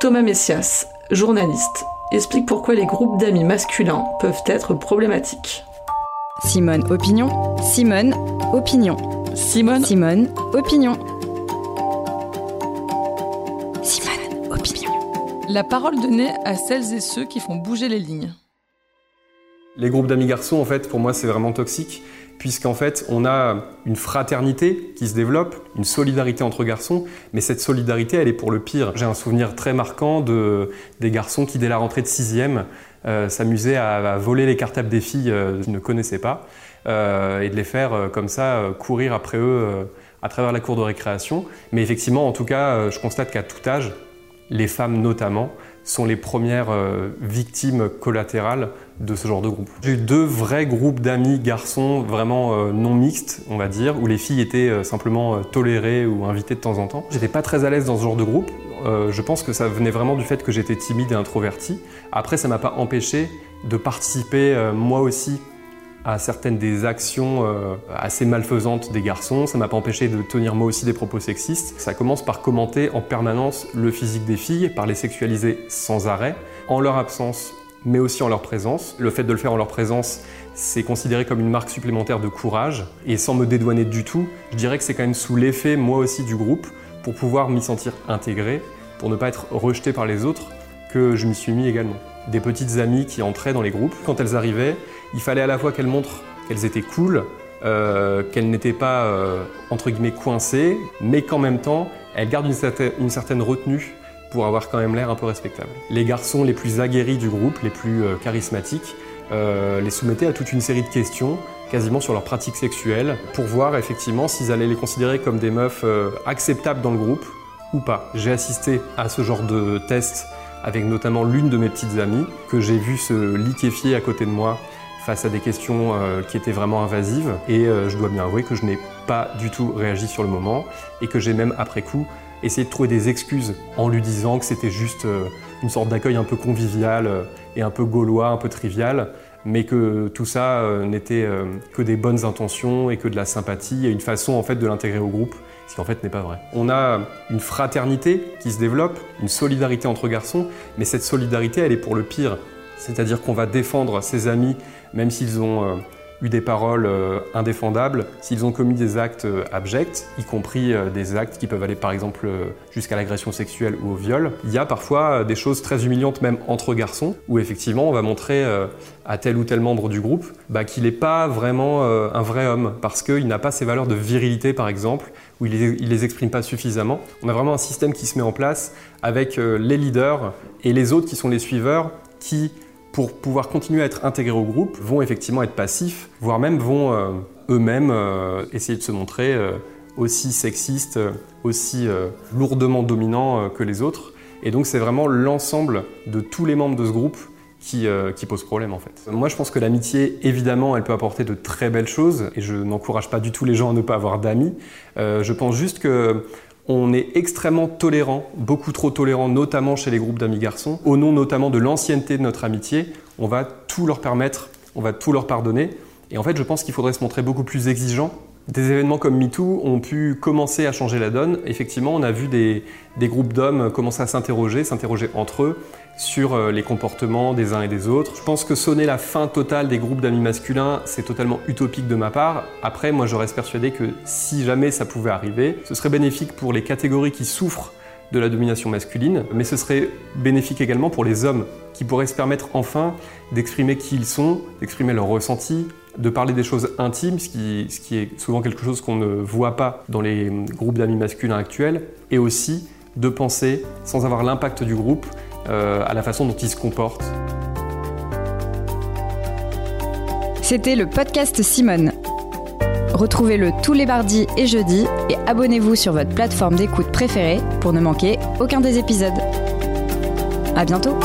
Thomas Messias, journaliste, explique pourquoi les groupes d'amis masculins peuvent être problématiques. Simone Opinion, Simone Opinion. Simone, Simone Opinion. Simone Opinion. la parole donnée à celles et ceux qui font bouger les lignes. Les groupes d'amis garçons, en fait, pour moi, c'est vraiment toxique, puisqu'en fait, on a une fraternité qui se développe, une solidarité entre garçons, mais cette solidarité, elle est pour le pire. J'ai un souvenir très marquant de, des garçons qui, dès la rentrée de 6e, euh, s'amusaient à, voler les cartables des filles euh, qu'ils ne connaissaient pas, euh, et de les faire comme ça courir après eux à travers la cour de récréation. Mais effectivement, en tout cas, je constate qu'à tout âge, les femmes notamment, sont les premières euh, victimes collatérales de ce genre de groupe. J'ai eu deux vrais groupes d'amis garçons vraiment euh, non mixtes, on va dire, où les filles étaient euh, simplement tolérées ou invitées de temps en temps. J'étais pas très à l'aise dans ce genre de groupe. Je pense que ça venait vraiment du fait que j'étais timide et introverti. Après, ça m'a pas empêché de participer moi aussi à certaines des actions euh, assez malfaisantes des garçons. Ça m'a pas empêché de tenir moi aussi des propos sexistes. Ça commence par commenter en permanence le physique des filles, par les sexualiser sans arrêt, en leur absence, mais aussi en leur présence. Le fait de le faire en leur présence, c'est considéré comme une marque supplémentaire de courage. Et sans me dédouaner du tout, je dirais que c'est quand même sous l'effet, moi aussi, du groupe, pour pouvoir m'y sentir intégré, pour ne pas être rejeté par les autres, que je m'y suis mis également. Des petites amies qui entraient dans les groupes. Quand elles arrivaient, il fallait à la fois qu'elles montrent qu'elles étaient cool, euh, qu'elles n'étaient pas euh, entre guillemets coincées, mais qu'en même temps, elles gardent une certaine, retenue pour avoir quand même l'air un peu respectable. Les garçons les plus aguerris du groupe, les plus euh, charismatiques, les soumettaient à toute une série de questions quasiment sur leurs pratiques sexuelles pour voir effectivement s'ils allaient les considérer comme des meufs acceptables dans le groupe ou pas. J'ai assisté à ce genre de test avec notamment l'une de mes petites amies que j'ai vu se liquéfier à côté de moi face à des questions euh, qui étaient vraiment invasives. Et euh, je dois bien avouer que je n'ai pas du tout réagi sur le moment et que j'ai même après coup essayé de trouver des excuses en lui disant que c'était juste euh, une sorte d'accueil un peu convivial et un peu gaulois, un peu trivial mais que tout ça n'était que des bonnes intentions et que de la sympathie et une façon en fait de l'intégrer au groupe, ce qui en fait n'est pas vrai. On a une fraternité qui se développe, une solidarité entre garçons, mais cette solidarité elle est pour le pire, c'est-à-dire qu'on va défendre ses amis même s'ils ont euh, eu des paroles euh, indéfendables, s'ils ont commis des actes euh, abjects, y compris euh, des actes qui peuvent aller par exemple jusqu'à l'agression sexuelle ou au viol. Il y a parfois des choses très humiliantes même entre garçons, où effectivement on va montrer à tel ou tel membre du groupe bah, qu'il n'est pas vraiment un vrai homme, parce qu'il n'a pas ces valeurs de virilité par exemple, où il les, il les exprime pas suffisamment. On a vraiment un système qui se met en place avec les leaders et les autres qui sont les suiveurs qui pour pouvoir continuer à être intégrés au groupe, vont effectivement être passifs, voire même vont euh, eux-mêmes euh, essayer de se montrer euh, aussi sexistes, aussi lourdement dominants que les autres. Et donc c'est vraiment l'ensemble de tous les membres de ce groupe qui, pose problème en fait. Moi je pense que l'amitié, évidemment, elle peut apporter de très belles choses, et je n'encourage pas du tout les gens à ne pas avoir d'amis. Je pense juste que on est extrêmement tolérant, beaucoup trop tolérant, notamment chez les groupes d'amis garçons. Au nom notamment de l'ancienneté de notre amitié, on va tout leur permettre, on va tout leur pardonner. Et en fait, je pense qu'il faudrait se montrer beaucoup plus exigeant. Des événements comme MeToo ont pu commencer à changer la donne. Effectivement, on a vu des, groupes d'hommes commencer à s'interroger, s'interroger entre eux sur euh, les comportements des uns et des autres. Je pense que sonner la fin totale des groupes d'amis masculins, c'est totalement utopique de ma part. Après, moi, je reste persuadé que si jamais ça pouvait arriver, ce serait bénéfique pour les catégories qui souffrent de la domination masculine, mais ce serait bénéfique également pour les hommes qui pourraient se permettre enfin d'exprimer qui ils sont, d'exprimer leurs ressentis, de parler des choses intimes, ce qui, est souvent quelque chose qu'on ne voit pas dans les groupes d'amis masculins actuels, et aussi de penser, sans avoir l'impact du groupe, euh, à la façon dont ils se comportent. C'était le podcast Simone. Retrouvez-le tous les mardis et jeudis et abonnez-vous sur votre plateforme d'écoute préférée pour ne manquer aucun des épisodes. À bientôt!